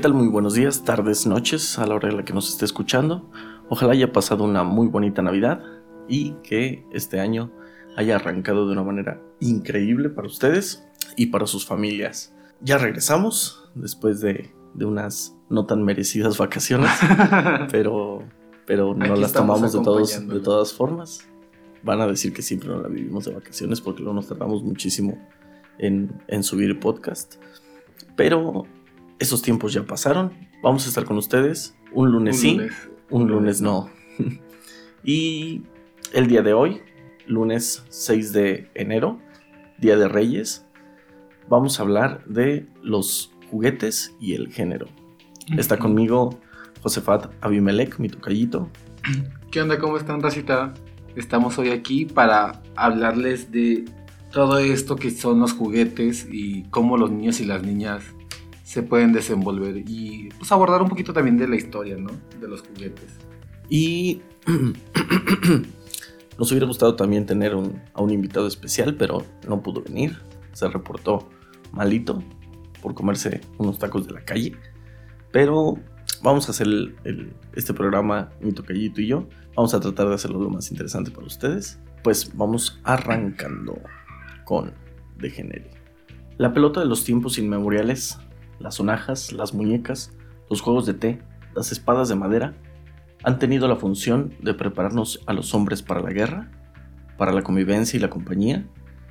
¿Qué tal? Muy buenos días, tardes, noches, a la hora en la que nos esté escuchando. Ojalá haya pasado una muy bonita Navidad y que este año haya arrancado de una manera increíble para ustedes y para sus familias. Ya regresamos después de, unas no tan merecidas vacaciones, pero, pero no las tomamos de, todos, de todas formas. Van a decir que siempre no la vivimos de vacaciones porque luego nos tardamos muchísimo en, en subir podcast. Pero esos tiempos ya pasaron. Vamos a estar con ustedes un lunes sí, un lunes no. y el día de hoy, lunes 6 de enero, Día de Reyes, vamos a hablar de los juguetes y el género. Está conmigo Josefat Abimelech, mi tocallito. ¿Qué onda? ¿Cómo están, Racita? Estamos hoy aquí para hablarles de todo esto que son los juguetes y cómo los niños y las niñas se pueden desenvolver y pues abordar un poquito también de la historia, ¿no? De los juguetes. Y nos hubiera gustado también tener a un invitado especial, pero no pudo venir. Se reportó malito por comerse unos tacos de la calle. Pero vamos a hacer este programa, mi tocallito y yo. Vamos a tratar de hacerlo lo más interesante para ustedes. Pues vamos arrancando con Degenere. La pelota de los tiempos inmemoriales las sonajas, las muñecas, los juegos de té, las espadas de madera, han tenido la función de prepararnos a los hombres para la guerra, para la convivencia y la compañía.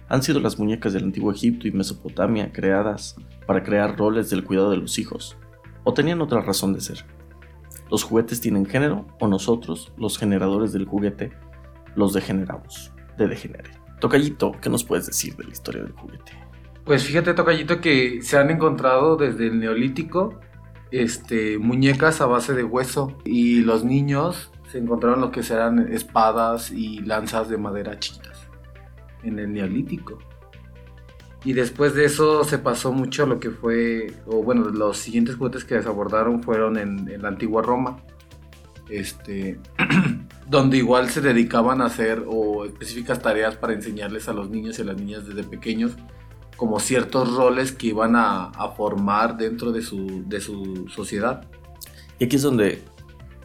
Han sido las muñecas del antiguo Egipto y Mesopotamia creadas para crear roles del cuidado de los hijos, o tenían otra razón de ser. Los juguetes tienen género, o nosotros, los generadores del juguete, los degeneramos, de degenere. Tocallito, ¿qué nos puedes decir de la historia del juguete? Pues fíjate, Tocayito, que se han encontrado desde el neolítico este, muñecas a base de hueso y los niños se encontraron lo que serán espadas y lanzas de madera chiquitas en el neolítico. Y después de eso se pasó mucho lo que fue, bueno, los siguientes juguetes que se abordaron fueron en, en la antigua Roma, este, donde igual se dedicaban a hacer o específicas tareas para enseñarles a los niños y a las niñas desde pequeños como ciertos roles que iban a, formar dentro de su, de su sociedad. Y aquí es donde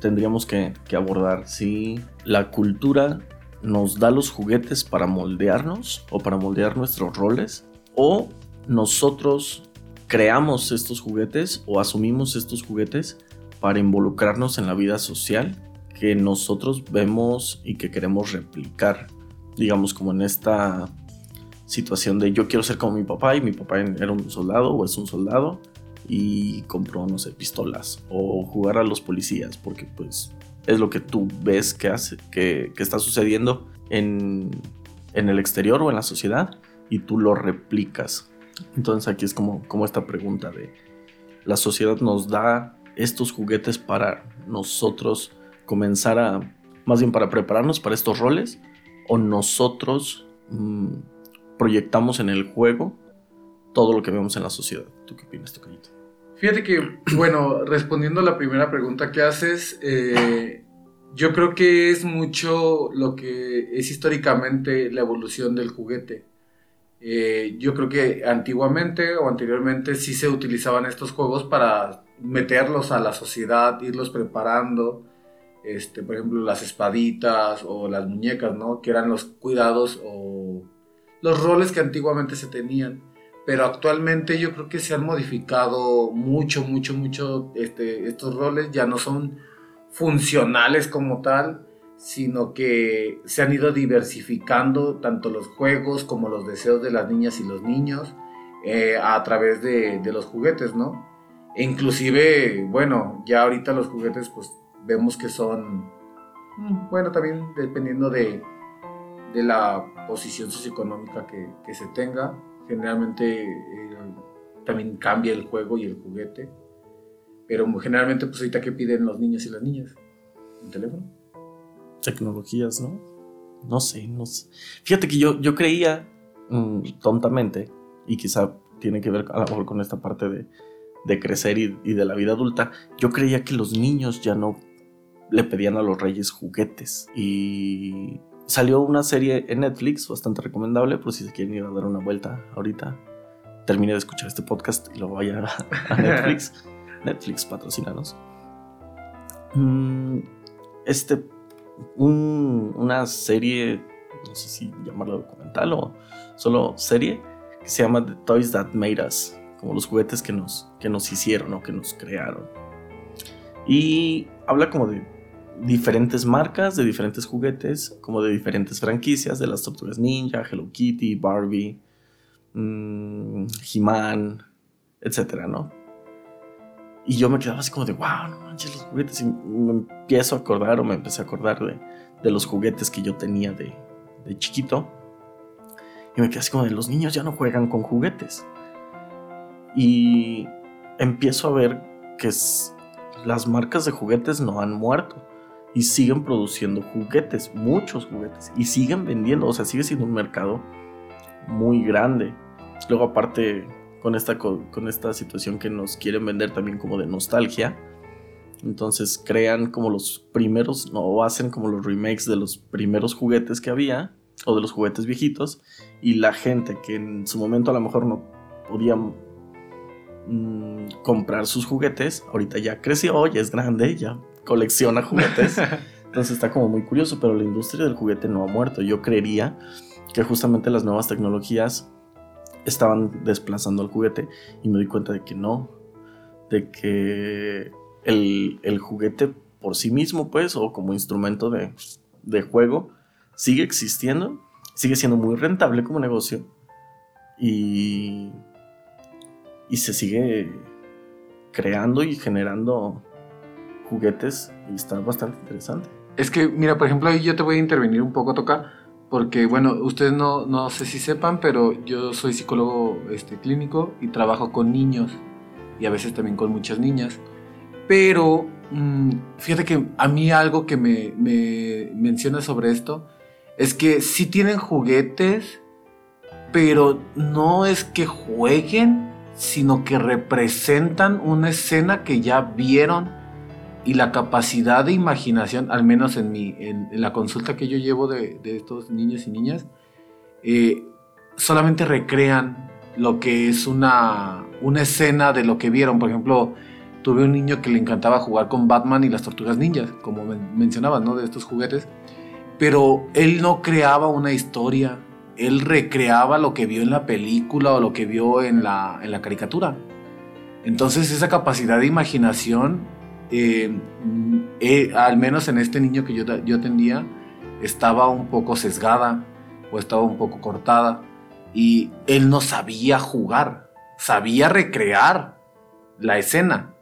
tendríamos que, abordar si la cultura nos da los juguetes para moldearnos o para moldear nuestros roles o nosotros creamos estos juguetes o asumimos estos juguetes para involucrarnos en la vida social que nosotros vemos y que queremos replicar. Digamos como en esta situación de yo quiero ser como mi papá y mi papá era un soldado o es un soldado y compró, no sé, pistolas o jugar a los policías porque pues es lo que tú ves que, hace, que, está sucediendo en, en, el exterior o en la sociedad y tú lo replicas. Entonces aquí es como, como esta pregunta de la sociedad nos da estos juguetes para nosotros comenzar a, más bien para prepararnos para estos roles o nosotros... Mm, proyectamos en el juego todo lo que vemos en la sociedad. ¿Tú qué opinas, Tocayito? Fíjate que, bueno, respondiendo a la primera pregunta que haces, eh, yo creo que es mucho lo que es históricamente la evolución del juguete. Eh, yo creo que antiguamente o anteriormente sí se utilizaban estos juegos para meterlos a la sociedad, irlos preparando. Este, por ejemplo, las espaditas o las muñecas, ¿no? Que eran los cuidados o los roles que antiguamente se tenían. Pero actualmente yo creo que se han modificado mucho, mucho, mucho este, estos roles. Ya no son funcionales como tal, sino que se han ido diversificando tanto los juegos como los deseos de las niñas y los niños eh, a través de, de, los juguetes, ¿no? E inclusive, bueno, ya ahorita los juguetes pues vemos que son, mm, bueno, también dependiendo de, de la posición socioeconómica que, que se tenga. Generalmente eh, también cambia el juego y el juguete. Pero generalmente, pues ahorita, ¿qué piden los niños y las niñas? ¿Un teléfono? Tecnologías, ¿no? No sé, no sé. Fíjate que yo, yo creía mm, tontamente, y quizá tiene que ver a lo mejor con esta parte de, de crecer y, y, de la vida adulta, yo creía que los niños ya no le pedían a los reyes juguetes. Y Salió una serie en Netflix bastante recomendable, por si se quieren ir a dar una vuelta ahorita. Termine de escuchar este podcast y lo vayan a, Netflix. Netflix, patrocinanos. Mm, este, una serie, no sé si llamarlo documental o solo serie, que se llama The Toys That Made Us, como los juguetes que nos, que nos hicieron o que nos crearon. Y habla como de diferentes marcas, de diferentes juguetes, como de diferentes franquicias, de las Tortugas Ninja, Hello Kitty, Barbie, mmm, He-Man, etcétera, ¿no? Y yo me quedaba así como de, wow, no manches los juguetes. Y me empiezo a acordar o me empecé a acordar de, de los juguetes que yo tenía de, de chiquito. Y me quedé así como de, los niños ya no juegan con juguetes. Y empiezo a ver que las marcas de juguetes no han muerto. Y siguen produciendo juguetes, muchos juguetes. Y siguen vendiendo, o sea, sigue siendo un mercado muy grande. Luego aparte con esta, con esta situación que nos quieren vender también como de nostalgia. Entonces crean como los primeros, no, o hacen como los remakes de los primeros juguetes que había, o de los juguetes viejitos, y la gente que en su momento a lo mejor no podía mm, comprar sus juguetes, ahorita ya creció, ya es grande, ya colecciona juguetes. Entonces está como muy curioso, pero la industria del juguete no ha muerto. Yo creería que justamente las nuevas tecnologías estaban desplazando al juguete y me di cuenta de que no, de que el, juguete por sí mismo, pues, o como instrumento de, de juego, sigue existiendo, sigue siendo muy rentable como negocio y, y se sigue creando y generando juguetes y está bastante interesante. Es que, mira, por ejemplo, yo te voy a intervenir un poco, Toca, porque, bueno, ustedes no, no sé si sepan, pero yo soy psicólogo este, clínico y trabajo con niños y a veces también con muchas niñas. Pero mm, fíjate que a mí algo que me, me menciona sobre esto es que sí tienen juguetes, pero no es que jueguen, sino que representan una escena que ya vieron y la capacidad de imaginación, al menos en, mi, en, la consulta que yo llevo de, estos niños y niñas, eh, solamente recrean lo que es una, una escena de lo que vieron. Por ejemplo, tuve un niño que le encantaba jugar con Batman y las tortugas ninjas, como mencionabas, ¿no? De estos juguetes. Pero él no creaba una historia, él recreaba lo que vio en la película o lo que vio en la, en la caricatura. Entonces esa capacidad de imaginación eh, eh, al menos en este niño que yo, yo atendía, estaba un poco sesgada o estaba un poco cortada y él no sabía jugar, sabía recrear la escena.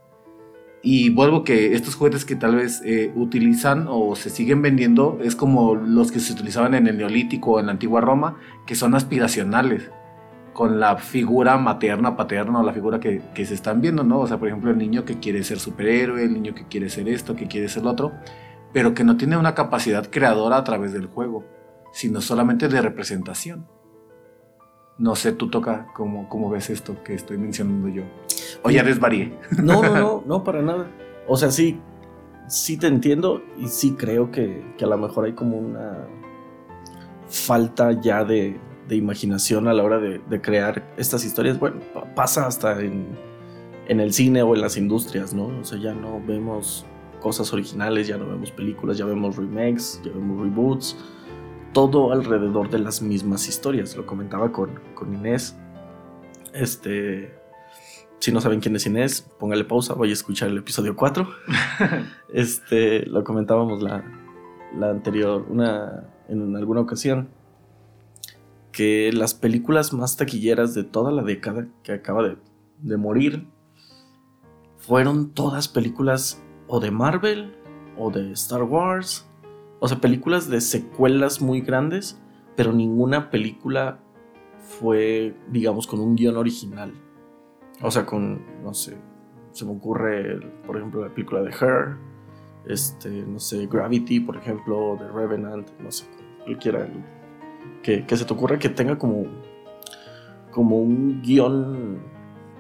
Y vuelvo que estos juguetes que tal vez eh, utilizan o se siguen vendiendo es como los que se utilizaban en el Neolítico o en la antigua Roma, que son aspiracionales con la figura materna, paterna o la figura que, se están viendo, ¿no? O sea, por ejemplo, el niño que quiere ser superhéroe, el niño que quiere ser esto, que quiere ser lo otro, pero que no tiene una capacidad creadora a través del juego, sino solamente de representación. No sé, tú toca cómo, cómo ves esto que estoy mencionando yo. O ya desvarié. No, no, no, no, para nada. O sea, sí, sí te entiendo y sí creo que, que a lo mejor hay como una falta ya de, de imaginación a la hora de, crear estas historias. Bueno, pasa hasta en, el cine o en las industrias, ¿no? O sea, ya no vemos cosas originales, ya no vemos películas, ya vemos remakes, ya vemos reboots, todo alrededor de las mismas historias. Lo comentaba con, con Inés. Este, si no saben quién es Inés, póngale pausa, voy a escuchar el episodio 4. este, lo comentábamos la, la anterior, una, en alguna ocasión que las películas más taquilleras de toda la década que acaba de, morir fueron todas películas o de Marvel o de Star Wars, o sea, películas de secuelas muy grandes, pero ninguna película fue, digamos, con un guion original. O sea, con, no sé, se me ocurre, por ejemplo, la película de Her, este, no sé, Gravity, por ejemplo, de Revenant, no sé, cualquiera que, se te ocurra que tenga como, como un guion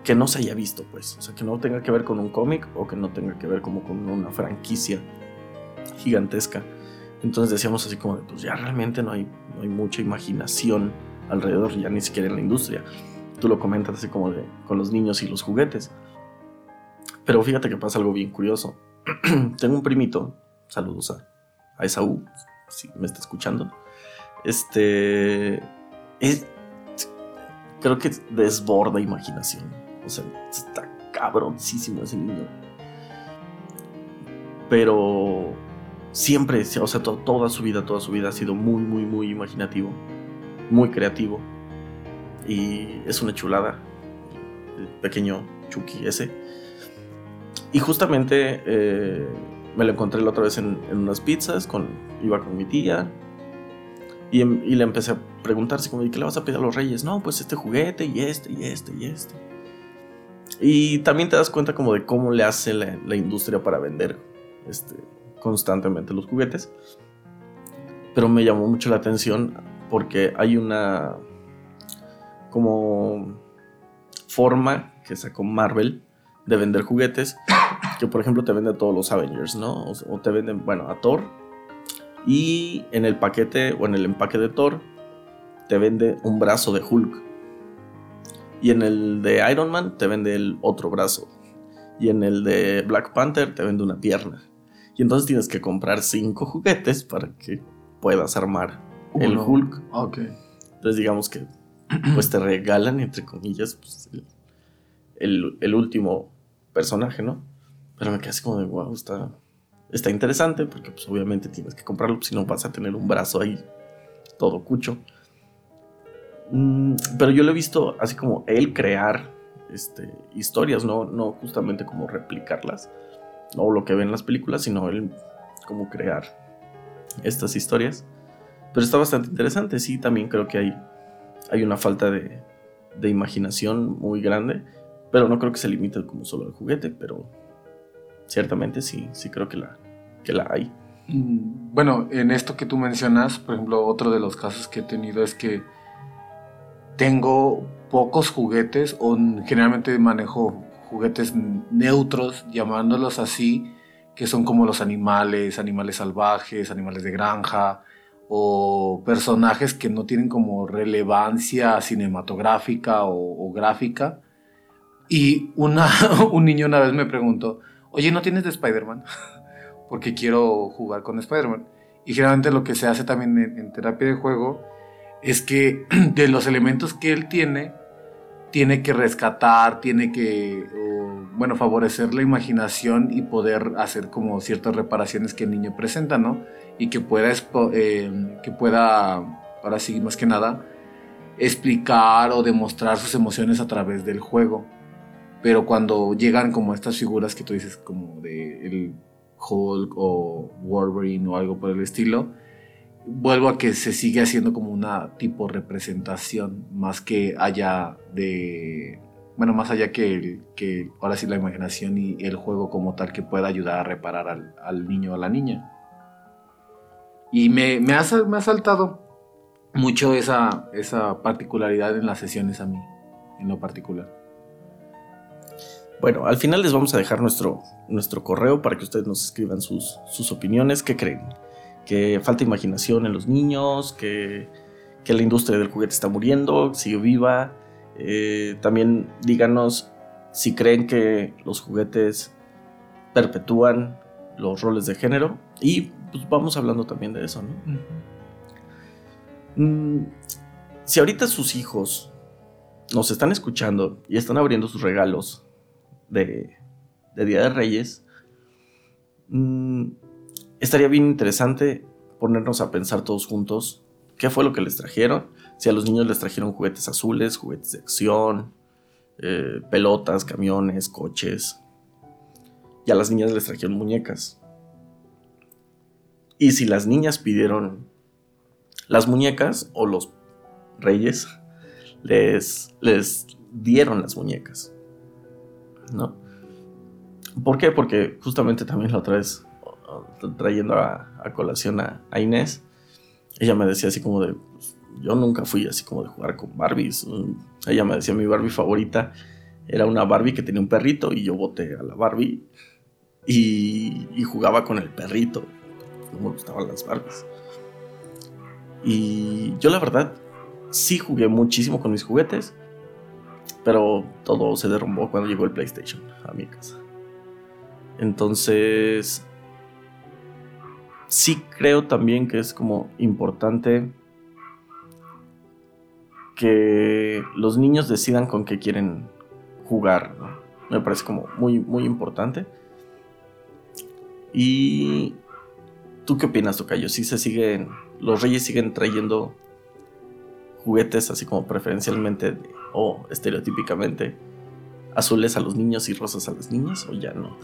que no se haya visto, pues. O sea, que no tenga que ver con un cómic o que no tenga que ver como con una franquicia gigantesca. Entonces decíamos así como, pues ya realmente no hay, no hay mucha imaginación alrededor, ya ni siquiera en la industria. Tú lo comentas así como de con los niños y los juguetes. Pero fíjate que pasa algo bien curioso. Tengo un primito, saludos a, a Esaú, si me está escuchando. Este. Es, creo que desborda imaginación. O sea, está cabroncísimo ese niño. Pero siempre, o sea, toda su vida, toda su vida ha sido muy, muy, muy imaginativo, muy creativo. Y es una chulada, el pequeño Chucky ese. Y justamente eh, me lo encontré la otra vez en, unas pizzas, con, iba con mi tía. Y, le empecé a preguntar, como, ¿qué le vas a pedir a los reyes? No, pues este juguete y este y este y este. Y también te das cuenta como de cómo le hace la, industria para vender este, constantemente los juguetes. Pero me llamó mucho la atención porque hay una como forma que sacó Marvel de vender juguetes que por ejemplo te vende todos los Avengers, ¿no? O, te venden, bueno, a Thor y en el paquete o en el empaque de Thor te vende un brazo de Hulk. Y en el de Iron Man te vende el otro brazo. Y en el de Black Panther te vende una pierna. Y entonces tienes que comprar cinco juguetes para que puedas armar el Hulk. Ok. Entonces digamos que pues te regalan, entre comillas, pues, el, último personaje, ¿no? Pero me quedé así como de, wow, está, está interesante porque pues obviamente tienes que comprarlo, pues, si no vas a tener un brazo ahí todo cucho. Mm, pero yo lo he visto así como él crear este, historias, ¿no? no justamente como replicarlas no lo que ven en las películas, sino el cómo crear estas historias. Pero está bastante interesante, sí, también creo que hay, hay una falta de, de imaginación muy grande, pero no creo que se limite como solo al juguete, pero ciertamente sí, sí creo que la, que la hay. Mm, bueno, en esto que tú mencionas, por ejemplo, otro de los casos que he tenido es que tengo pocos juguetes o generalmente manejo juguetes neutros, llamándolos así, que son como los animales, animales salvajes, animales de granja, o personajes que no tienen como relevancia cinematográfica o, gráfica. Y una, un niño una vez me preguntó, oye, ¿no tienes de Spider-Man? Porque quiero jugar con Spider-Man. Y generalmente lo que se hace también en terapia de juego es que de los elementos que él tiene, tiene que rescatar, tiene que, bueno, favorecer la imaginación y poder hacer como ciertas reparaciones que el niño presenta, ¿no? Y que pueda, eh, que pueda, ahora sí, más que nada, explicar o demostrar sus emociones a través del juego. Pero cuando llegan como estas figuras que tú dices, como de el Hulk o Wolverine o algo por el estilo, vuelvo a que se sigue haciendo como una tipo representación, más que haya de, bueno, más allá que, que ahora sí la imaginación y el juego como tal que pueda ayudar a reparar al, niño o a la niña. Y me, me, ha, me ha saltado mucho esa, esa particularidad en las sesiones a mí, en lo particular. Bueno, al final les vamos a dejar nuestro, nuestro correo para que ustedes nos escriban sus, sus opiniones. ¿Qué creen? que falta imaginación en los niños, que, la industria del juguete está muriendo, sigue viva. Eh, también díganos si creen que los juguetes perpetúan los roles de género y pues vamos hablando también de eso, ¿no? Mm, si ahorita sus hijos nos están escuchando y están abriendo sus regalos de, Día de Reyes, mm, estaría bien interesante ponernos a pensar todos juntos qué fue lo que les trajeron. Si a los niños les trajeron juguetes azules, juguetes de acción, eh, pelotas, camiones, coches. Y a las niñas les trajeron muñecas. Y si las niñas pidieron las muñecas o los reyes les, les dieron las muñecas. ¿No? ¿Por qué? Porque justamente también la otra vez trayendo a, colación a, Inés, ella me decía así como de, pues, yo nunca fui así como de jugar con Barbies. Ella me decía mi Barbie favorita era una Barbie que tenía un perrito y yo boté a la Barbie y, jugaba con el perrito. No me gustaban las Barbies. Y yo la verdad sí jugué muchísimo con mis juguetes, pero todo se derrumbó cuando llegó el PlayStation a mi casa. Entonces, sí creo también que es como importante que los niños decidan con qué quieren jugar. Me parece como muy, muy importante. Y ¿tú qué opinas, Tocayo? Si se siguen, los reyes siguen trayendo juguetes así como preferencialmente o estereotípicamente azules a los niños y rosas a las niñas o ya no?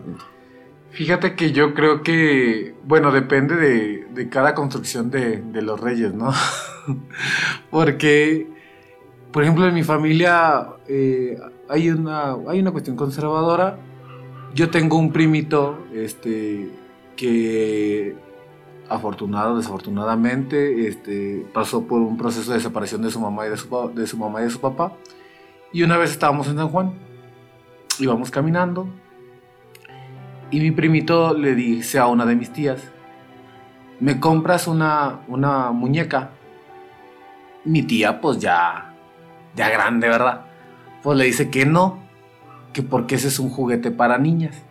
Fíjate que yo creo que, bueno, depende de, cada construcción de, los reyes, ¿no? Porque, por ejemplo, en mi familia eh, hay, una, hay una cuestión conservadora. Yo tengo un primito este, que afortunado, desafortunadamente, este, pasó por un proceso de separación de su mamá y de su, de su mamá y de su papá. Y una vez estábamos en San Juan, íbamos caminando y mi primito le dice a una de mis tías, ¿me compras una, una muñeca? Mi tía, pues ya, ya grande, ¿verdad? Pues le dice que no, que porque ese es un juguete para niñas.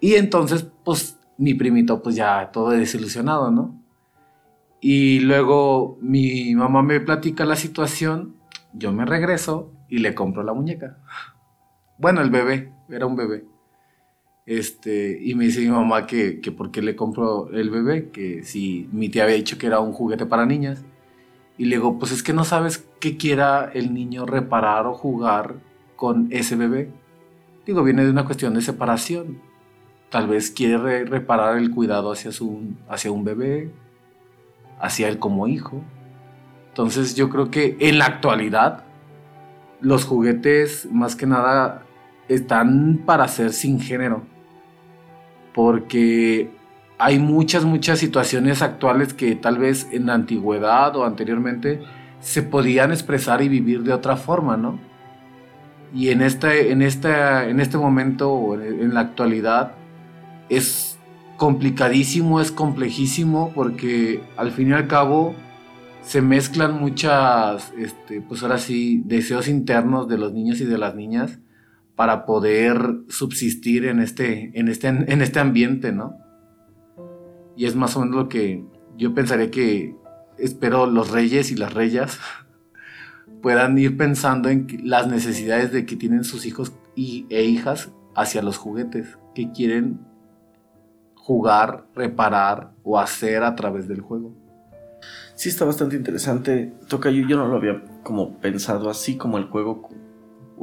Y entonces, pues mi primito, pues ya todo desilusionado, ¿no? Y luego mi mamá me platica la situación, yo me regreso y le compro la muñeca. Bueno, el bebé, era un bebé. Este, y me dice mi mamá que, que por qué le compro el bebé, que si mi tía había dicho que era un juguete para niñas. Y le digo, pues es que no sabes qué quiera el niño reparar o jugar con ese bebé. Digo, viene de una cuestión de separación. Tal vez quiere reparar el cuidado hacia, su, hacia un bebé, hacia él como hijo. Entonces yo creo que en la actualidad los juguetes más que nada están para ser sin género. Porque hay muchas, muchas situaciones actuales que tal vez en la antigüedad o anteriormente se podían expresar y vivir de otra forma, ¿no? Y en este, en en este momento en, la actualidad es complicadísimo, es complejísimo porque al fin y al cabo se mezclan muchas, este, pues ahora sí, deseos internos de los niños y de las niñas para poder subsistir en este, en este, en este ambiente, ¿no? Y es más o menos lo que yo pensaría que espero los reyes y las reyas puedan ir pensando en las necesidades de que tienen sus hijos y, e hijas hacia los juguetes que quieren jugar, reparar o hacer a través del juego sí está bastante interesante. Toca yo, yo no lo había como pensado así como el juego.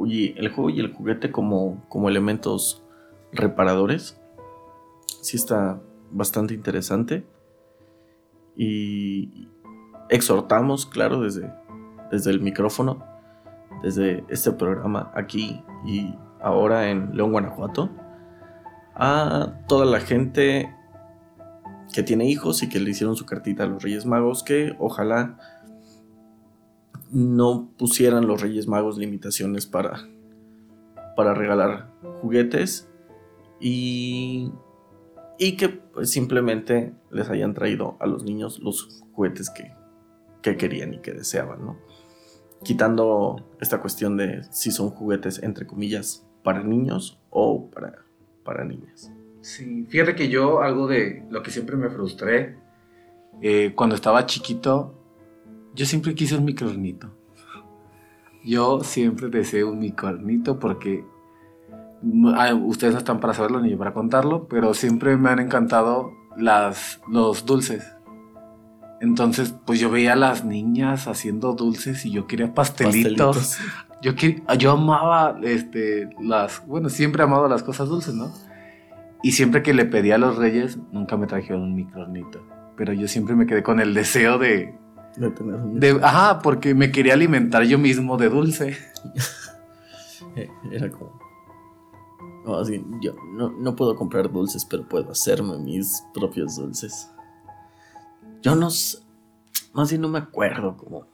Y el juego y el juguete como, como elementos reparadores. Sí está bastante interesante. Y exhortamos, claro, desde, desde el micrófono, desde este programa aquí y ahora en León, Guanajuato, a toda la gente que tiene hijos y que le hicieron su cartita a los Reyes Magos, que ojalá no pusieran los Reyes Magos limitaciones para, para regalar juguetes y, y que pues, simplemente les hayan traído a los niños los juguetes que, que querían y que deseaban, ¿no? Quitando esta cuestión de si son juguetes entre comillas para niños o para, para niñas. Sí, fíjate que yo algo de lo que siempre me frustré eh, cuando estaba chiquito, yo siempre quise un microornito. Yo siempre deseé un microornito porque ah, ustedes no están para saberlo ni yo para contarlo, pero siempre me han encantado las, los dulces. Entonces, pues yo veía a las niñas haciendo dulces y yo quería pastelitos. Yo, yo amaba este, las, bueno, siempre he amado las cosas dulces, ¿no? Y siempre que le pedí a los reyes, nunca me trajeron un micronito. Pero yo siempre me quedé con el deseo de... De tener un de, Ajá, porque me quería alimentar yo mismo de dulce. Eh, era como... No, así, yo no, no puedo comprar dulces, pero puedo hacerme mis propios dulces. Yo no sé... Más bien no me acuerdo como...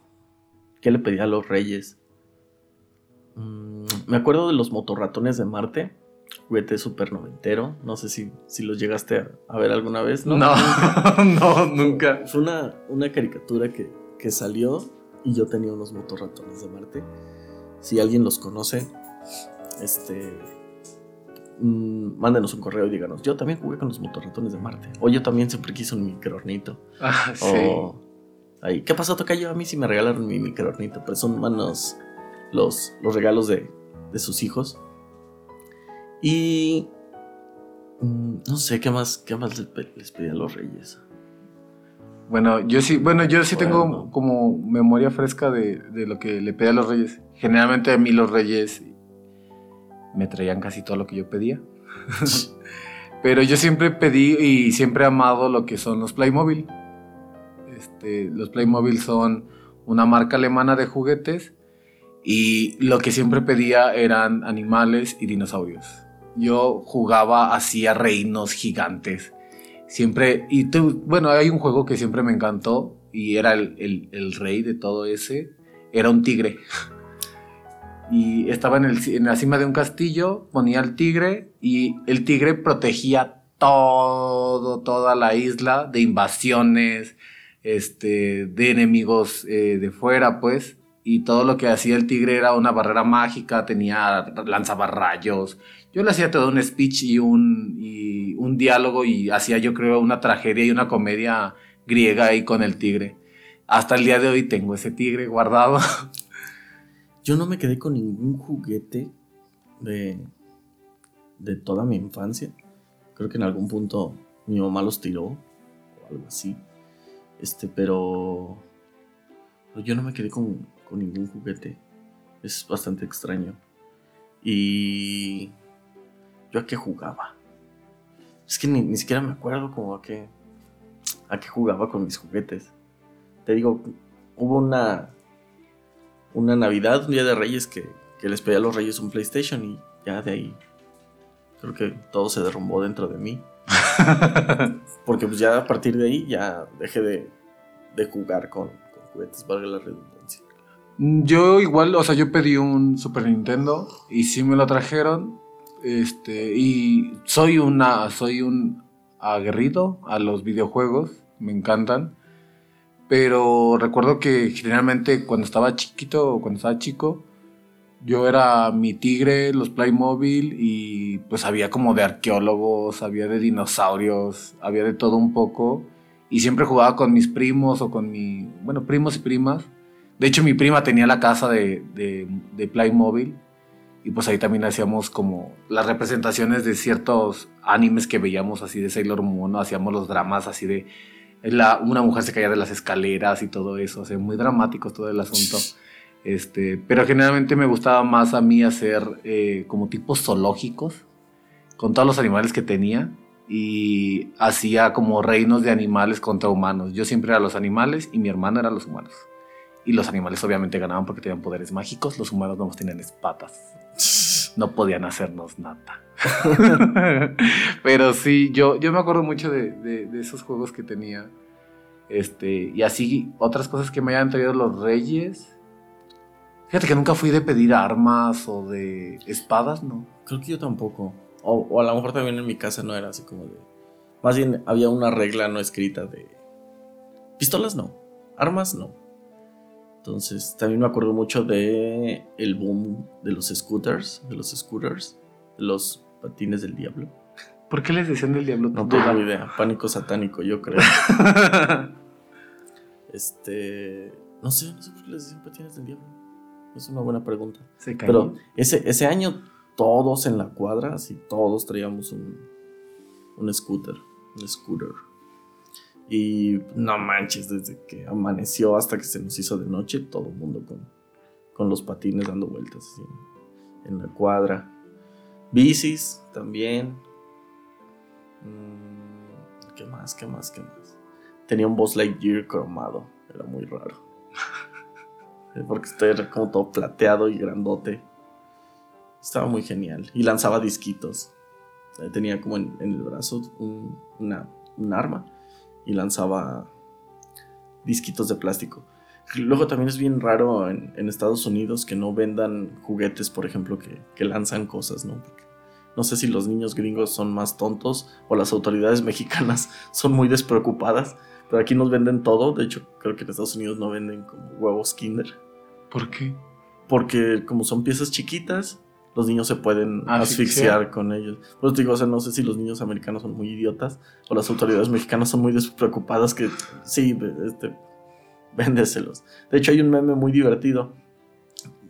¿Qué le pedí a los reyes? Mm, me acuerdo de los motorratones de Marte juguete súper noventero. No sé si, si los llegaste a, ver alguna vez, ¿no? No, no, nunca. Fue una, una caricatura que, que, salió y yo tenía unos motorratones de Marte. Si alguien los conoce, este. mm, mándenos un correo y díganos, yo también jugué con los motorratones de Marte. O yo también siempre quise un microornito. Ah, sí. O, ahí, ¿qué pasó, Tocayo? A mí sí me regalaron mi microornito, pero son manos los, los regalos de, de sus hijos. Y mm, no sé qué más, qué más les, pe- les pedí a los reyes. Bueno, yo sí, bueno, yo sí tengo como memoria fresca de, de lo que le pedí a los reyes. Generalmente a mí los reyes me traían casi todo lo que yo pedía. Pero yo siempre pedí y siempre he amado lo que son los Playmobil. Este, los Playmobil son una marca alemana de juguetes y lo que siempre pedía eran animales y dinosaurios. Yo jugaba así a reinos gigantes. Siempre, y bueno, hay un juego que siempre me encantó y era el, rey de todo ese. Era un tigre. Y estaba en, el, la cima de un castillo, ponía el tigre y el tigre protegía todo, toda la isla de invasiones, este, de enemigos eh, de fuera, pues. Y todo lo que hacía el tigre era una barrera mágica, tenía, lanzaba rayos. Yo le hacía todo un speech y un, y un diálogo y hacía yo creo una tragedia y una comedia griega ahí con el tigre. Hasta el día de hoy tengo ese tigre guardado. Yo no me quedé con ningún juguete de, de toda mi infancia. Creo que en algún punto mi mamá los tiró o algo así. Este, pero yo no me quedé con, con ningún juguete. Es bastante extraño. Y yo a qué jugaba. Es que ni, ni siquiera me acuerdo como a qué a qué jugaba con mis juguetes. Te digo, hubo una una Navidad, un día de Reyes que, que les pedí a los Reyes un PlayStation y ya de ahí creo que todo se derrumbó dentro de mí. Porque pues ya a partir de ahí ya dejé de, de jugar con, con juguetes, valga la redundancia. Yo igual, o sea, yo pedí un Super Nintendo y sí me lo trajeron. Este, y soy una, soy un aguerrido a los videojuegos, me encantan. Pero recuerdo que generalmente cuando estaba chiquito o cuando estaba chico, yo era mi tigre, los Playmobil y pues había como de arqueólogos, había de dinosaurios, había de todo un poco. Y siempre jugaba con mis primos o con mi, bueno, primos y primas. De hecho, mi prima tenía la casa de, Playmobil y pues ahí también hacíamos como las representaciones de ciertos animes que veíamos así de Sailor Moon, hacíamos los dramas así de la, una mujer se caía de las escaleras y todo eso, o muy dramáticos todo el asunto. Este, pero generalmente me gustaba más a mí hacer eh, como tipos zoológicos con todos los animales que tenía y hacía como reinos de animales contra humanos. Yo siempre era los animales y mi hermana era los humanos. Y los animales obviamente ganaban porque tenían poderes mágicos, los humanos no tenían patas. No podían hacernos nada. Pero sí, yo, yo me acuerdo mucho de, de- de esos juegos que tenía. Este, y así, otras cosas que me hayan traído los reyes. Fíjate que nunca fui de pedir armas o de espadas, ¿no? Creo que yo tampoco. O, o a lo mejor también en mi casa no era así como de... Más bien había una regla no escrita de... Pistolas no, armas no. Entonces también me acuerdo mucho de el boom de los scooters, de los scooters, de los patines del diablo. ¿Por qué les decían del diablo? No tengo idea, pánico satánico yo creo. Este... No sé, no sé por qué les decían patines del diablo. Es una buena pregunta. Se Pero ese, ese año todos en la cuadra, así todos traíamos un, un scooter, un scooter. Y no manches, desde que amaneció hasta que se nos hizo de noche, todo el mundo con, con los patines dando vueltas así en, la cuadra. Bicis también. Mm, ¿Qué más? ¿Qué más? ¿Qué más? Tenía un Boss Lightyear cromado. Era muy raro. Porque este era como todo plateado y grandote. Estaba muy genial. Y lanzaba disquitos. Eh, Tenía como en, en el brazo un, una, un arma. Y lanzaba disquitos de plástico. Luego también es bien raro en, en Estados Unidos que no vendan juguetes, por ejemplo, que, que lanzan cosas, ¿no? Porque no sé si los niños gringos son más tontos o las autoridades mexicanas son muy despreocupadas. Pero aquí nos venden todo. De hecho, creo que en Estados Unidos no venden como huevos Kinder. ¿Por qué? Porque como son piezas chiquitas, los niños se pueden asfixiar, con ellos. Pues digo, o sea, no sé si los niños americanos son muy idiotas o las autoridades mexicanas son muy despreocupadas que sí, este, véndeselos. De hecho, hay un meme muy divertido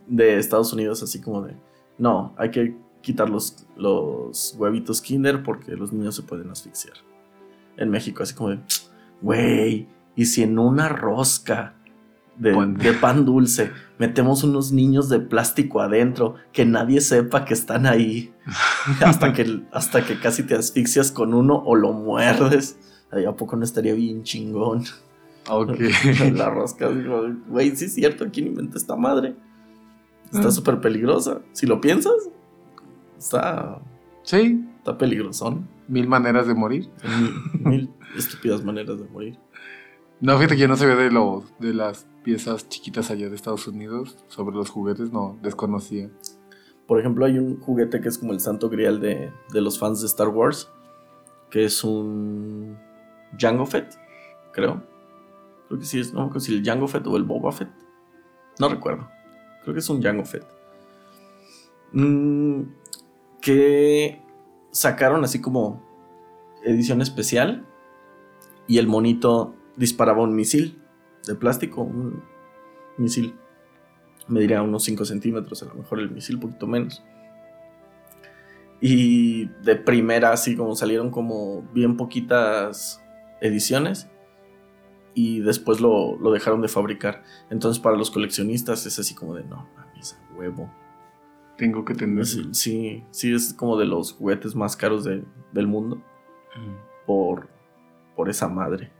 de Estados Unidos, así como de, no, hay que quitar los, los huevitos Kinder porque los niños se pueden asfixiar. En México, así como de, güey, y si en una rosca de, pan dulce. Metemos unos niños de plástico adentro, que nadie sepa que están ahí, hasta que, hasta que casi te asfixias con uno o lo muerdes. Ahí a poco no estaría bien chingón. Ok. La rosca, güey, sí es cierto, ¿quién inventa esta madre? Está ah. súper peligrosa. Si lo piensas, está. Sí. Está peligrosón. Mil maneras de morir. Mil, estúpidas maneras de morir. No, fíjate que yo no sabía de, lo, de las piezas chiquitas allá de Estados Unidos sobre los juguetes, no, desconocía. Por ejemplo, hay un juguete que es como el santo grial de, los fans de Star Wars, que es un Jango Fett, creo. Creo que sí es, no si el Jango Fett o el Boba Fett. No recuerdo. Creo que es un Jango Fett. Mm, que sacaron así como edición especial y el monito disparaba un misil de plástico, un misil. Me diría unos 5 centímetros, a lo mejor el misil, poquito menos. Y de primera, así como salieron como bien poquitas ediciones. Y después lo, dejaron de fabricar. Entonces, para los coleccionistas es así como de no, mames, huevo. Tengo que tener. Sí, sí, es como de los juguetes más caros del mundo. Mm. Por, por esa madre.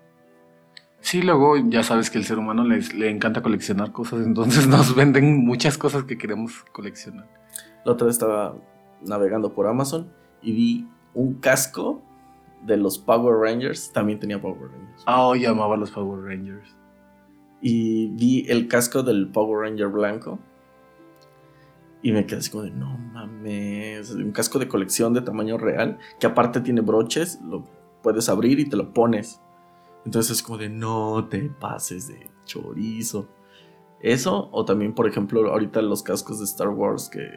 Sí, luego ya sabes que el ser humano le encanta coleccionar cosas, entonces nos venden muchas cosas que queremos coleccionar. La otra vez estaba navegando por Amazon y vi un casco de los Power Rangers. También tenía Power Rangers. Ah, oh, llamaba los Power Rangers. Y vi el casco del Power Ranger blanco. Y me quedé así como de, no mames, un casco de colección de tamaño real, que aparte tiene broches, lo puedes abrir y te lo pones. Entonces es como de no te pases de chorizo. Eso, o también, por ejemplo, ahorita los cascos de Star Wars, que,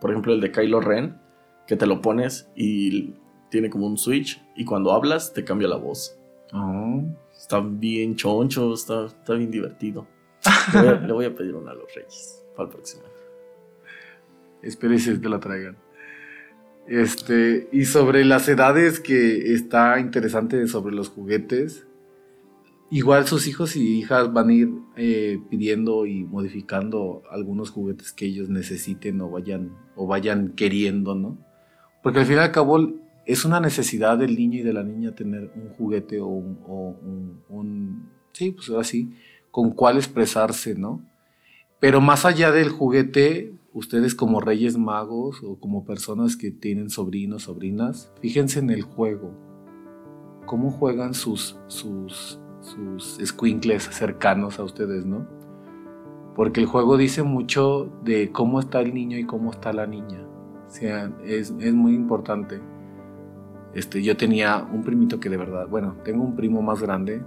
por ejemplo, el de Kylo Ren, que te lo pones y tiene como un switch, y cuando hablas te cambia la voz. Oh. Está bien choncho, está, está bien divertido. Le voy, a, pedir una a los Reyes para el próximo. Espérese que la traigan. Este, y sobre las edades que está interesante sobre los juguetes, Igual sus hijos y hijas van a ir eh, pidiendo y modificando algunos juguetes que ellos necesiten o vayan, o vayan queriendo, ¿no? Porque al fin y al cabo es una necesidad del niño y de la niña tener un juguete o un, sí, pues ahora sí, con cuál expresarse, ¿no? Pero más allá del juguete, ustedes como reyes magos o como personas que tienen sobrinos, sobrinas, fíjense en el juego. ¿Cómo juegan sus, sus sus squinkles cercanos a ustedes, ¿no? Porque el juego dice mucho de cómo está el niño y cómo está la niña. O sea, es, muy importante. Este, yo tenía un primito que de verdad, bueno, tengo un primo más grande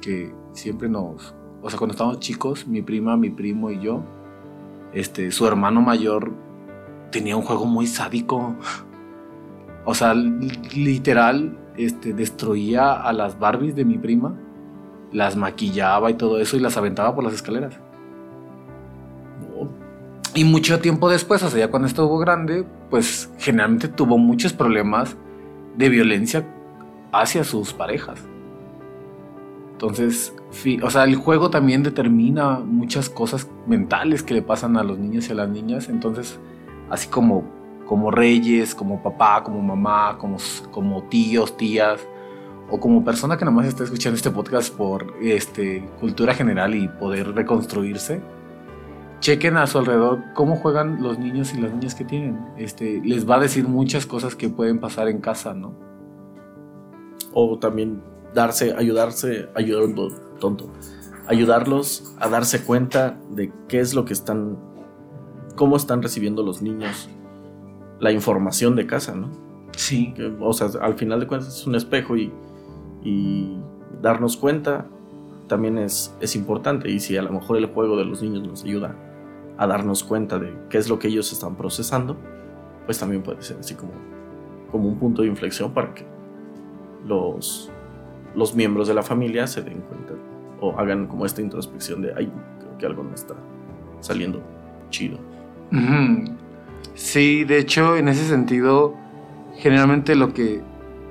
que siempre nos, o sea, cuando estábamos chicos, mi prima, mi primo y yo, este, su hermano mayor tenía un juego muy sádico. O sea, literal, este, destruía a las Barbies de mi prima las maquillaba y todo eso y las aventaba por las escaleras. Y mucho tiempo después, o sea, ya cuando estuvo grande, pues generalmente tuvo muchos problemas de violencia hacia sus parejas. Entonces, o sea, el juego también determina muchas cosas mentales que le pasan a los niños y a las niñas. Entonces, así como, como reyes, como papá, como mamá, como, como tíos, tías, o como persona que nomás está escuchando este podcast por este, cultura general y poder reconstruirse, chequen a su alrededor cómo juegan los niños y las niñas que tienen. Este, les va a decir muchas cosas que pueden pasar en casa, ¿no? O también darse, ayudarse, ayudando, tonto, ayudarlos a darse cuenta de qué es lo que están, cómo están recibiendo los niños la información de casa, ¿no? Sí. o sea, al final de cuentas es un espejo y y darnos cuenta también es, es importante y si a lo mejor el juego de los niños nos ayuda a darnos cuenta de qué es lo que ellos están procesando, pues también puede ser así como, como un punto de inflexión para que los, los miembros de la familia se den cuenta o hagan como esta introspección de, ay, creo que algo no está saliendo chido. Sí, de hecho, en ese sentido, generalmente lo que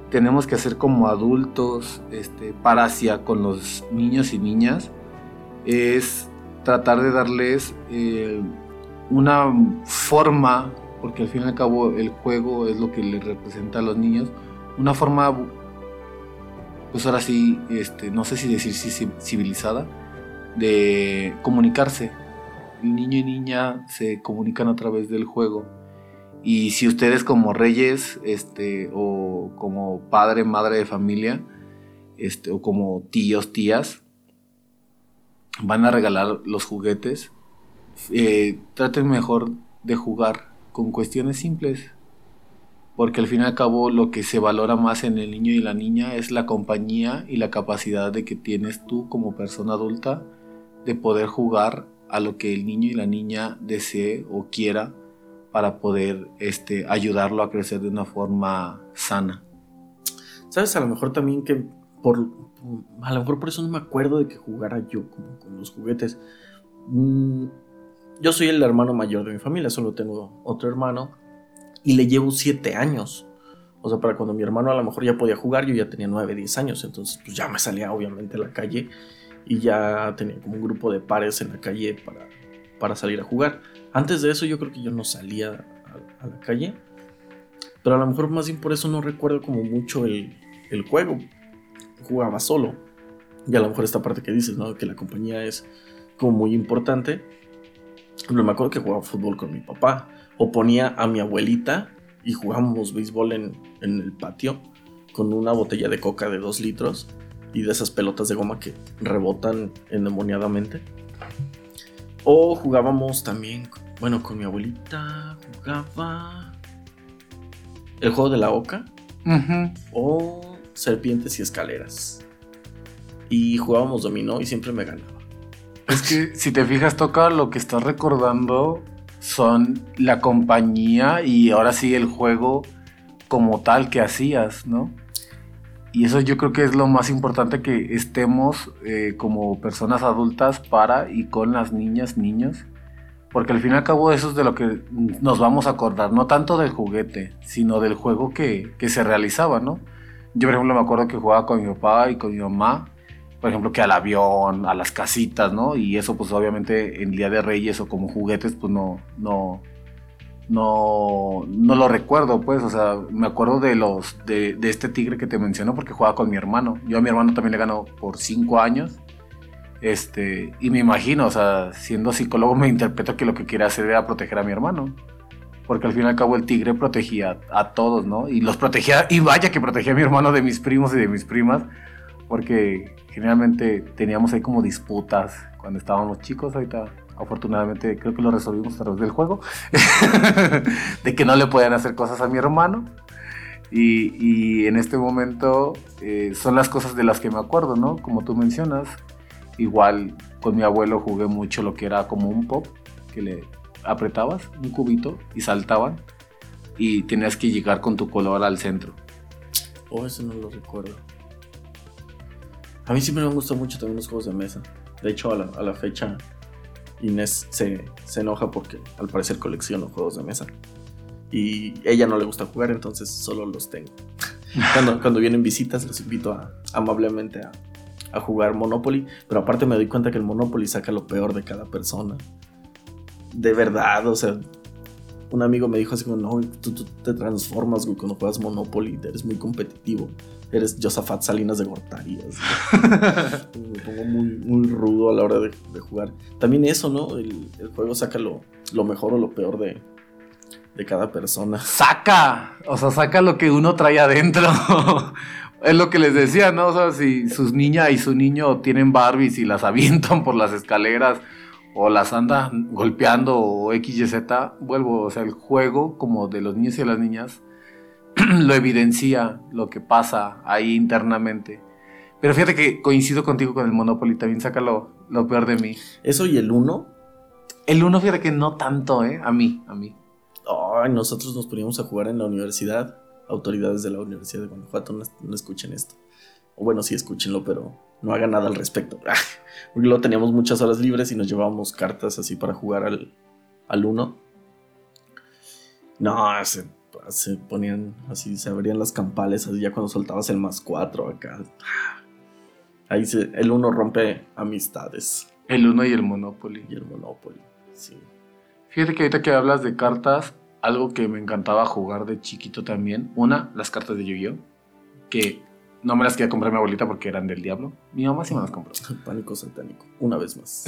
tenemos que hacer como adultos, este, para hacia con los niños y niñas, es tratar de darles eh, una forma, porque al fin y al cabo el juego es lo que les representa a los niños, una forma, pues ahora sí, este, no sé si decir civilizada, de comunicarse. El niño y niña se comunican a través del juego. Y si ustedes como reyes, este, o como padre, madre de familia, este, o como tíos, tías, van a regalar los juguetes, eh, traten mejor de jugar con cuestiones simples. Porque al fin y al cabo lo que se valora más en el niño y la niña es la compañía y la capacidad de que tienes tú como persona adulta de poder jugar a lo que el niño y la niña desee o quiera para poder este, ayudarlo a crecer de una forma sana. Sabes, a lo mejor también que por, a lo mejor por eso no me acuerdo de que jugara yo con los juguetes. Mm, yo soy el hermano mayor de mi familia, solo tengo otro hermano y le llevo siete años. O sea, para cuando mi hermano a lo mejor ya podía jugar, yo ya tenía 9, 10 años, entonces pues ya me salía obviamente a la calle y ya tenía como un grupo de pares en la calle para, para salir a jugar. Antes de eso yo creo que yo no salía a, la calle, pero a lo mejor más bien por eso no recuerdo como mucho el, el juego. Jugaba solo. Y a lo mejor esta parte que dices, ¿no? Que la compañía es como muy importante. Pero me acuerdo que jugaba fútbol con mi papá. O ponía a mi abuelita y jugábamos béisbol en, en el patio con una botella de coca de 2 litros y de esas pelotas de goma que rebotan endemoniadamente. O jugábamos también, bueno, con mi abuelita jugaba el juego de la oca o serpientes y escaleras. Y jugábamos dominó y siempre me ganaba. Es que si te fijas, toca lo que estás recordando son la compañía y ahora sí el juego como tal que hacías, ¿no? Y eso yo creo que es lo más importante que estemos eh, como personas adultas para y con las niñas, niños. Porque al fin y al cabo eso es de lo que nos vamos a acordar, no tanto del juguete, sino del juego que, que se realizaba, ¿no? Yo, por ejemplo, me acuerdo que jugaba con mi papá y con mi mamá, por ejemplo, que al avión, a las casitas, ¿no? Y eso, pues obviamente en Día de Reyes o como juguetes, pues no, no, no, no lo recuerdo, pues, o sea, me acuerdo de los, de, este tigre que te menciono porque jugaba con mi hermano. Yo a mi hermano también le ganó por cinco años. Este, y me imagino, o sea, siendo psicólogo me interpreto que lo que quería hacer era proteger a mi hermano. Porque al fin y al cabo el tigre protegía a todos, ¿no? Y los protegía, y vaya que protegía a mi hermano de mis primos y de mis primas, porque generalmente teníamos ahí como disputas cuando estábamos chicos, ahorita afortunadamente creo que lo resolvimos a través del juego, de que no le podían hacer cosas a mi hermano. Y, en este momento eh, son las cosas de las que me acuerdo, ¿no? Como tú mencionas, igual con mi abuelo jugué mucho lo que era como un pop, que le apretabas un cubito y saltaban y tenías que llegar con tu color al centro. Oh, eso no lo recuerdo. A mí siempre me han mucho también los juegos de mesa. De hecho, a la, a la fecha Inés se, enoja porque al parecer colecciono juegos de mesa. Y ella no le gusta jugar, entonces solo los tengo. Cuando, cuando vienen visitas, les invito amablemente a, jugar Monopoly. Pero aparte me doy cuenta que el Monopoly saca lo peor de cada persona. De verdad, o sea, un amigo me dijo así como, no, tú, te transformas, cuando juegas Monopoly, eres muy competitivo eres Josafat Salinas de Gortari. me pongo muy, muy rudo a la hora de, jugar. También eso, ¿no? El, juego saca lo, mejor o lo peor de, de cada persona. Saca, o sea, saca lo que uno trae adentro. es lo que les decía, ¿no? O sea, si sus niñas y su niño tienen Barbies y las avientan por las escaleras o las andan golpeando o X, Y, Z, vuelvo, o sea, el juego como de los niños y las niñas lo evidencia lo que pasa ahí internamente. Pero fíjate que coincido contigo con el Monopoly, también saca lo, peor de mí. ¿Eso y el 1? El 1, fíjate que no tanto, ¿eh? A mí, a mí. Ay, nosotros nos poníamos a jugar en la universidad. Autoridades de la Universidad de Guanajuato, no, escuchen esto. O bueno, sí, escúchenlo, pero no hagan nada al respecto. Porque luego teníamos muchas horas libres y nos llevábamos cartas así para jugar al, al uno. No, se, se ponían así, se abrían las campales así ya cuando soltabas el más cuatro acá. Ahí se, el uno rompe amistades. El uno y el Monopoly. Y el Monopoly, sí. Fíjate que ahorita que hablas de cartas, algo que me encantaba jugar de chiquito también. Una, las cartas de Yu-Gi-Oh! Que no me las quería comprar mi abuelita porque eran del diablo. Mi mamá sí me las compró. Pánico satánico, una vez más.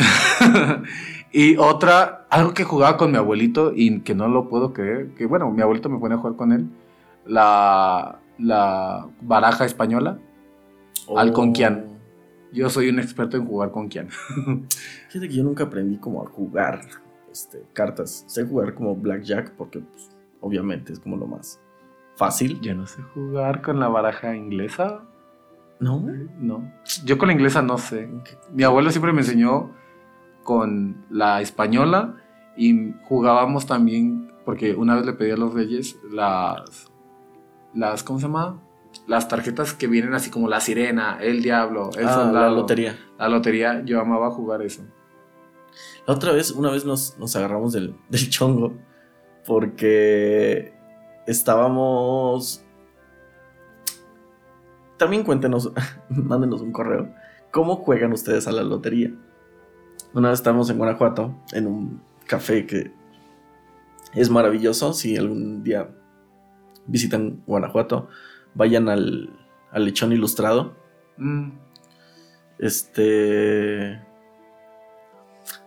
y otra, algo que jugaba con mi abuelito y que no lo puedo creer, que bueno, mi abuelito me pone a jugar con él, la, la baraja española, al Conquian. Oh. Yo soy un experto en jugar con Kian. Fíjate que yo nunca aprendí como a jugar este, cartas. Sé jugar como Blackjack porque pues, obviamente es como lo más fácil. Yo no sé jugar con la baraja inglesa. ¿No? No. Yo con la inglesa no sé. Mi abuelo siempre me enseñó con la española y jugábamos también, porque una vez le pedí a los reyes las, las ¿cómo se llama? Las tarjetas que vienen así como la sirena, el diablo, el ah, La lotería. La lotería, yo amaba jugar eso. La otra vez, una vez nos, agarramos del, del chongo porque estábamos... También cuéntenos, mándenos un correo. ¿Cómo juegan ustedes a la lotería? Una vez estábamos en Guanajuato, en un café que es maravilloso. Si algún día visitan Guanajuato, vayan al, al lechón ilustrado. Mm. Este.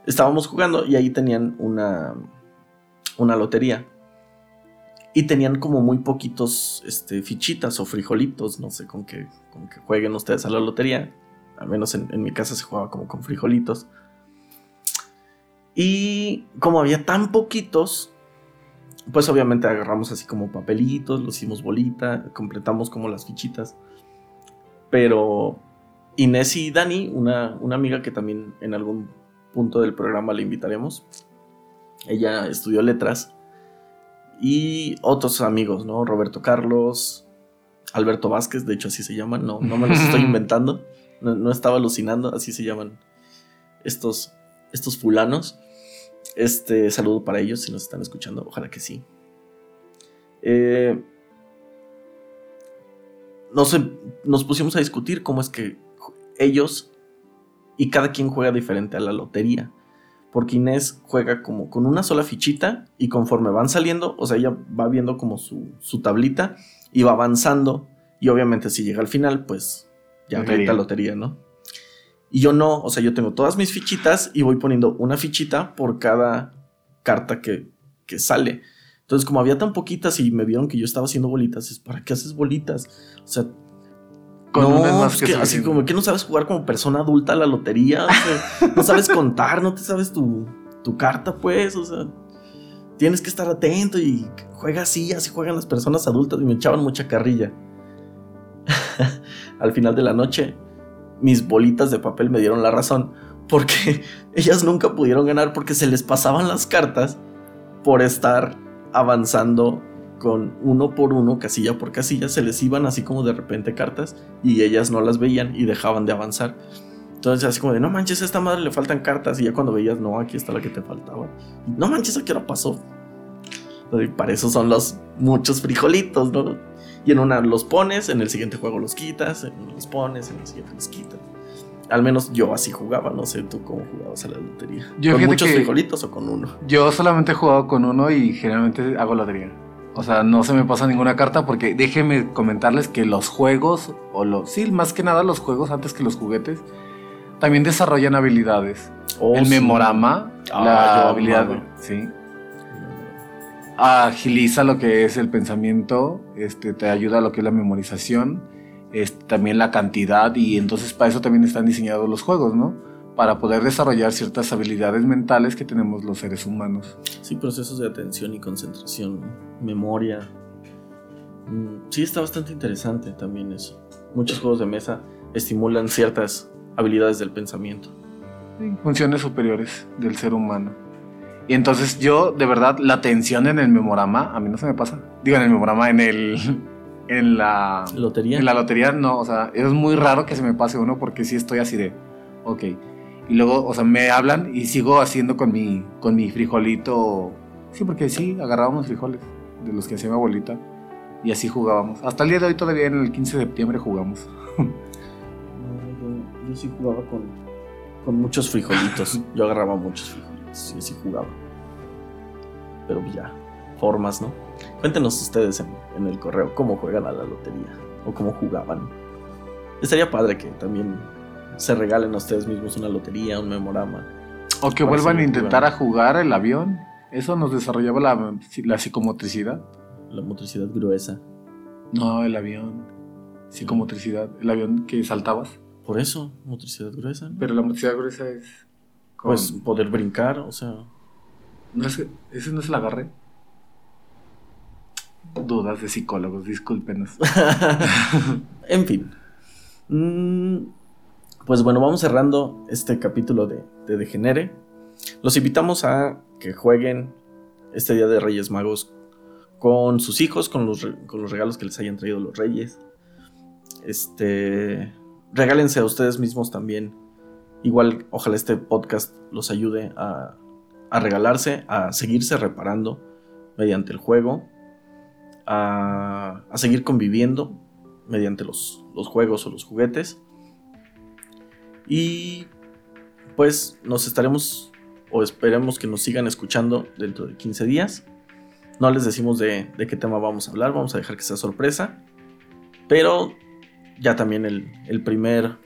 Estábamos jugando y ahí tenían una, una lotería y tenían como muy poquitos este, fichitas o frijolitos, no sé con qué, con que jueguen ustedes a la lotería. Al menos en, mi casa se jugaba como con frijolitos. Y como había tan poquitos, pues obviamente agarramos así como papelitos, los hicimos bolita, completamos como las fichitas. Pero Inés y Dani, una, una amiga que también en algún punto del programa le invitaremos, ella estudió letras y otros amigos, ¿no? Roberto Carlos, Alberto Vázquez, de hecho así se llaman, no, no me los estoy inventando, no, estaba alucinando, así se llaman estos, estos fulanos. Este saludo para ellos si nos están escuchando, ojalá que sí. Eh, nos pusimos a discutir cómo es que ellos y cada quien juega diferente a la lotería porque Inés juega como con una sola fichita y conforme van saliendo, o sea, ella va viendo como su, tablita y va avanzando y obviamente si llega al final, pues ya la lotería, ¿no? Y yo no, o sea, yo tengo todas mis fichitas y voy poniendo una fichita por cada carta que, que sale. Entonces, como había tan poquitas y me vieron que yo estaba haciendo bolitas, es ¿para qué haces bolitas? O sea, no, que, así como que no sabes jugar como persona adulta a la lotería, no sabes contar, no te sabes tu, tu, carta, pues, o sea, tienes que estar atento y juega así, así juegan las personas adultas y me echaban mucha carrilla. Al final de la noche, mis bolitas de papel me dieron la razón, porque ellas nunca pudieron ganar porque se les pasaban las cartas por estar avanzando con uno por uno, casilla por casilla, se les iban así como de repente cartas y ellas no las veían y dejaban de avanzar. Entonces así como de, no manches, a esta madre le faltan cartas y ya cuando veías, no, aquí está la que te faltaba. no manches, ¿a qué hora pasó? Y para eso son los muchos frijolitos, ¿no? Y en una los pones, en el siguiente juego los quitas, en uno los pones, en el siguiente los quitas. Al menos yo así jugaba, no sé tú cómo jugabas a la lotería. ¿Con muchos frijolitos o con uno? Yo solamente he jugado con uno y generalmente hago lotería. O sea, no se me pasa ninguna carta porque déjenme comentarles que los juegos, o los, sí, más que nada los juegos antes que los juguetes, también desarrollan habilidades. Oh, el memorama, ah, la habilidad, sí. Agiliza lo que es el pensamiento, este, te ayuda a lo que es la memorización, es, también la cantidad y entonces para eso también están diseñados los juegos, ¿no? Para poder desarrollar ciertas habilidades mentales que tenemos los seres humanos. Sí, procesos de atención y concentración, memoria. Mm, sí, está bastante interesante también eso. Muchos juegos de mesa estimulan ciertas habilidades del pensamiento. funciones superiores del ser humano. Y entonces yo, de verdad, la tensión en el memorama, a mí no se me pasa. Digo, en el memorama, en el... En la... ¿Lotería? En la lotería, no, o sea, es muy raro que se me pase uno porque sí estoy así de, ok. Y luego, o sea, me hablan y sigo haciendo con mi, con mi frijolito. Sí, porque sí, agarrábamos frijoles de los que hacía mi abuelita y así jugábamos. Hasta el día de hoy todavía en el 15 de septiembre jugamos. yo, sí jugaba con, con muchos frijolitos. yo agarraba muchos frijolitos y así jugaba. Pero ya, formas, ¿no? Cuéntenos ustedes en, el correo cómo juegan a la lotería o cómo jugaban. Estaría padre que también se regalen a ustedes mismos una lotería, un memorama. O que vuelvan a intentar a jugar el avión. Eso nos desarrollaba la, la psicomotricidad. La motricidad gruesa. No, el avión. Psicomotricidad. El avión que saltabas. Por eso, motricidad gruesa. Pero la motricidad gruesa es. Pues poder brincar, o sea. ¿No es, ¿Ese no es el agarre? Dudas de psicólogos, discúlpenos. en fin. Mm, pues bueno, vamos cerrando este capítulo de, de Degenere. Los invitamos a que jueguen este Día de Reyes Magos con sus hijos, con los, con los regalos que les hayan traído los reyes. Este, regálense a ustedes mismos también. Igual, ojalá este podcast los ayude a, a regalarse, a seguirse reparando mediante el juego a, seguir conviviendo mediante los, los juegos o los juguetes. Y pues nos estaremos o esperemos que nos sigan escuchando dentro de 15 días. No les decimos de, qué tema vamos a hablar, vamos a dejar que sea sorpresa. Pero ya también el, primer,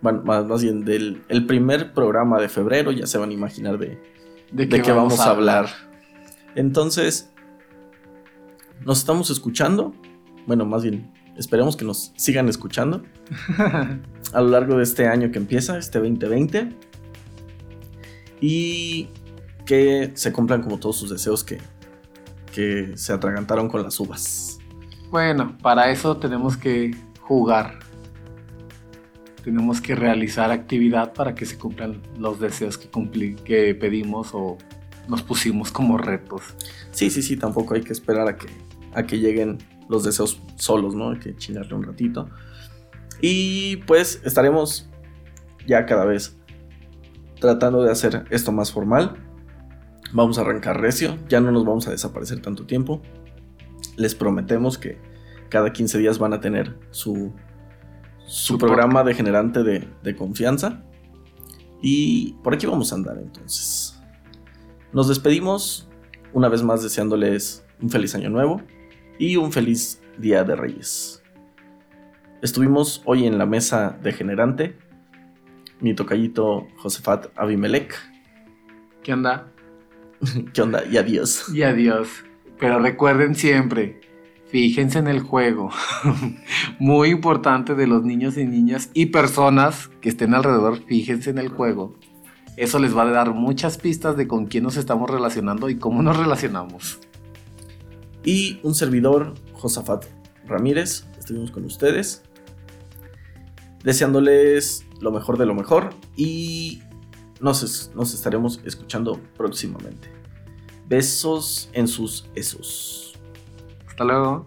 bueno, más, bien del el primer programa de febrero ya se van a imaginar de, de, qué, vamos, a hablar. Entonces, nos estamos escuchando. Bueno, más bien, esperemos que nos sigan escuchando a lo largo de este año que empieza, este 2020. Y que se cumplan como todos sus deseos que, que se atragantaron con las uvas. Bueno, para eso tenemos que jugar. Tenemos que realizar actividad para que se cumplan los deseos que, que pedimos o nos pusimos como retos. Sí, sí, sí, tampoco hay que esperar a que a que lleguen los deseos solos, ¿no? Hay que chingarle un ratito. Y pues estaremos ya cada vez tratando de hacer esto más formal. Vamos a arrancar recio, ya no nos vamos a desaparecer tanto tiempo. Les prometemos que cada 15 días van a tener su, su, programa de generante de, de confianza. Y por aquí vamos a andar entonces. Nos despedimos una vez más deseándoles un feliz año nuevo y un feliz Día de Reyes. Estuvimos hoy en la mesa de generante, mi tocallito Josefat Abimelech. ¿Qué onda? ¿Qué onda? Y adiós. Y adiós. Pero recuerden siempre, fíjense en el juego. Muy importante de los niños y niñas y personas que estén alrededor, fíjense en el juego. Eso les va a dar muchas pistas de con quién nos estamos relacionando y cómo nos relacionamos y un servidor, Josafat Ramírez. Estuvimos con ustedes, deseándoles lo mejor de lo mejor y nos, nos estaremos escuchando próximamente. Besos en sus esos. Hasta luego.